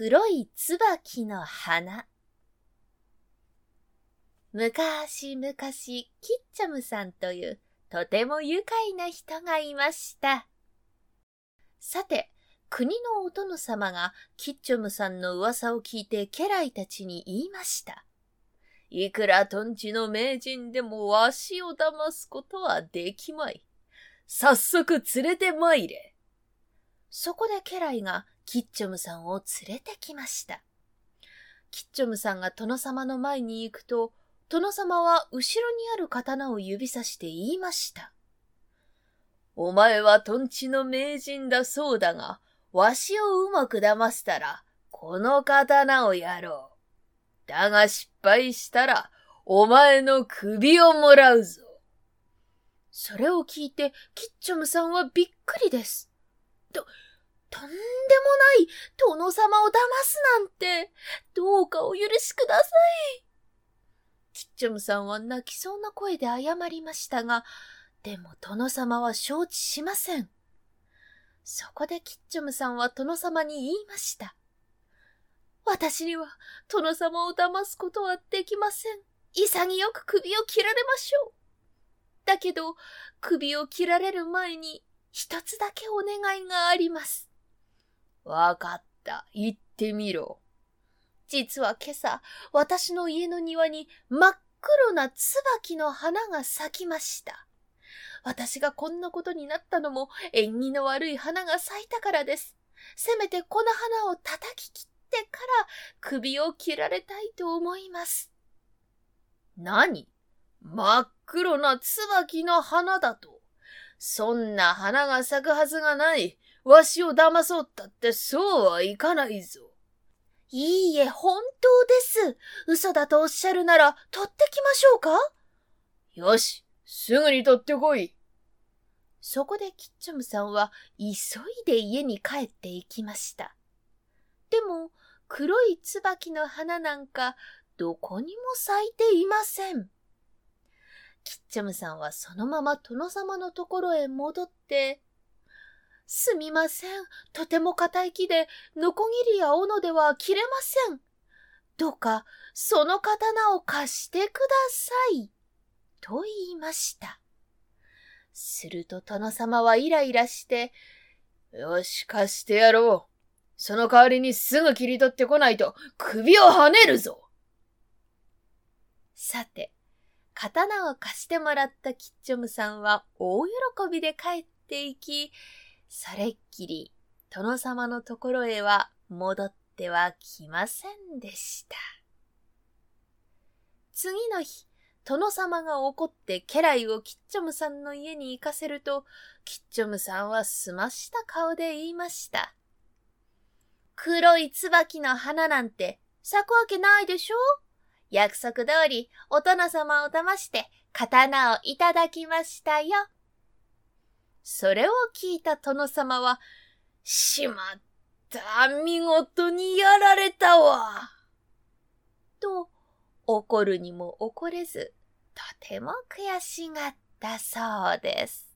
黒い椿の花。昔々、キッチャムさんというとても愉快な人がいました。さて、国のお殿様がキッチョムさんの噂を聞いて家来たちに言いました。いくらトンチの名人でもわしを騙すことはできまい。早速連れて参れ。そこで家来がキッチョムさんを連れてきました。キッチョムさんが殿様の前に行くと、殿様は後ろにある刀を指さして言いました。お前はトンチの名人だそうだが、わしをうまく騙したら、この刀をやろう。だが失敗したら、お前の首をもらうぞ。それを聞いて、キッチョムさんはびっくりです。と、とんでもない殿様を騙すなんて、どうかお許しください。キッチョムさんは泣きそうな声で謝りましたが、でも殿様は承知しません。そこでキッチョムさんは殿様に言いました。私には殿様を騙すことはできません。潔く首を切られましょう。だけど、首を切られる前に一つだけお願いがあります。わかった。言ってみろ。実は今朝、私の家の庭に真っ黒な椿の花が咲きました。私がこんなことになったのも縁起の悪い花が咲いたからです。せめてこの花を叩き切ってから首を切られたいと思います。何？真っ黒な椿の花だと？そんな花が咲くはずがない。わしを騙そうったってそうはいかないぞ。いいえ、本当です。嘘だとおっしゃるなら、取ってきましょうか？よし、すぐに取ってこい。そこでキッチョムさんは急いで家に帰っていきました。でも、黒い椿の花なんかどこにも咲いていません。キッチョムさんはそのまま殿様のところへ戻って、すみません。とても硬い木で、ノコギリや斧では切れません。どうか、その刀を貸してください。と言いました。すると殿様はイライラして、よし、貸してやろう。その代わりにすぐ切り取ってこないと首をはねるぞ。さて、刀を貸してもらったキッチョムさんは大喜びで帰っていき、それっきり殿様のところへは戻ってはきませんでした。次の日、殿様が怒って家来をキッチョムさんの家に行かせると、キッチョムさんはすました顔で言いました。黒い椿の花なんて咲くわけないでしょ？約束通りお殿様を騙して刀をいただきましたよ。それを聞いた殿様は、しまった、見事にやられたわ。と、怒るにも怒れず、とても悔しがったそうです。